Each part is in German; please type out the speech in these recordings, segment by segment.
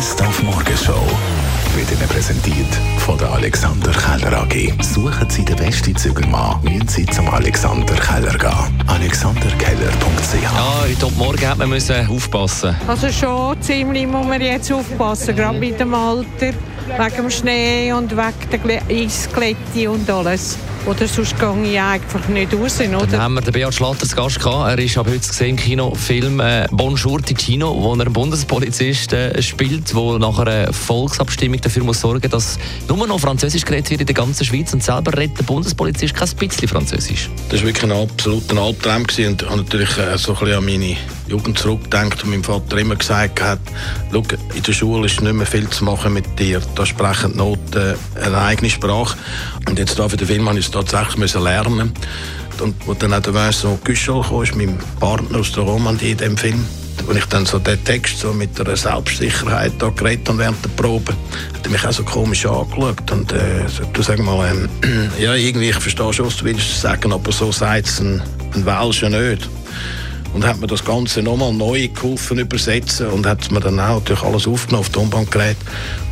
Best auf Morgenshow wird Ihnen präsentiert von der Alexander Keller AG. Suchen Sie den besten Zügelmann, müssen Sie zum Alexander Keller gehen. AlexanderKeller.ch Ja, heute Morgen hat man müssen aufpassen. Also schon ziemlich muss man jetzt aufpassen, gerade mit dem Alter, wegen dem Schnee und wegen der Eisglätte und alles. Oder sonst gehe ich einfach nicht raus, Dann oder? haben wir den Beat Schlatter zu Gast gehabt. Er ist ab heute zu sehen im Kinofilm äh, Bonjour Ticino, wo er einen Bundespolizist äh, spielt, der nach einer Volksabstimmung dafür muss sorgen muss, dass nur noch Französisch geredet wird in der ganzen Schweiz und selber redet der Bundespolizist kein bisschen Französisch. Das war wirklich ein absoluter Albtraum gewesen und habe natürlich äh, so ein bisschen an meine Jugend zurückgedacht und mein Vater immer gesagt hat, «Schau, in der Schule ist nicht mehr viel zu machen mit dir, da sprechen die Noten eine eigene Sprache. Und jetzt da für den Film habe ich es tatsächlich müssen lernen. Und wo dann auch der Vincent Güschel kam, ist mein Partner aus der Romandie in dem Film, und ich dann so den Text so mit einer Selbstsicherheit da geredet habe während der Probe, hat er mich auch so komisch angeschaut und äh, so, du sag mal, ähm, ja irgendwie, ich verstehe schon, was du willst sagen, aber so sagt es ein, ein Welscher nicht. Und hat mir das Ganze nochmal neu geholfen übersetzen und hat mir dann auch natürlich alles aufgenommen auf Tonbandgerät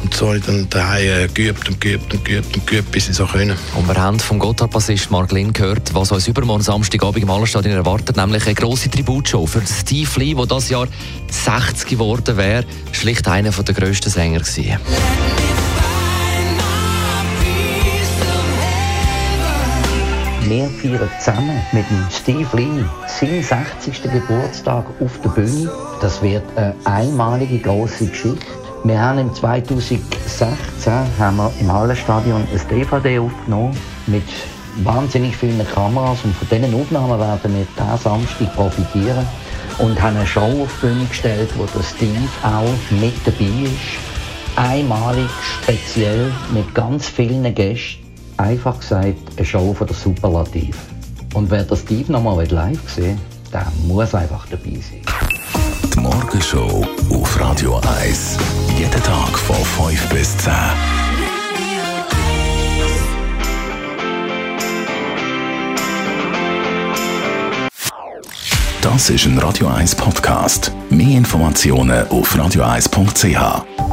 und so ich dann daheim äh, geübt und geübt und geübt und geübt, bis ich so können. Und wir haben vom Gotthard-Bassist Mark Lin gehört, was uns übermorgen Samstagabend im Hallenstadion erwartet, nämlich eine grosse Tributshow für Steve Lee, der das Jahr 60 geworden wäre. Schlicht einer der grössten Sänger gewesen. Wir feiern zusammen mit dem Steve Lee seinen 60. Geburtstag auf der Bühne. Das wird eine einmalige große Geschichte. Wir haben im 2016 haben wir im Hallenstadion ein DVD aufgenommen mit wahnsinnig vielen Kameras und von diesen Aufnahmen werden wir diesen Samstag profitieren und haben eine Show auf die Bühne gestellt, wo der Steve auch mit dabei ist. Einmalig, speziell, mit ganz vielen Gästen. Einfach gesagt, eine Show von der Superlativ. Und wer das Steve nochmal live sehen will, der muss einfach dabei sein. Die Morgenshow auf Radio 1. Jeden Tag von 5 bis 10. Das ist ein Radio 1 Podcast. Mehr Informationen auf radio1.ch.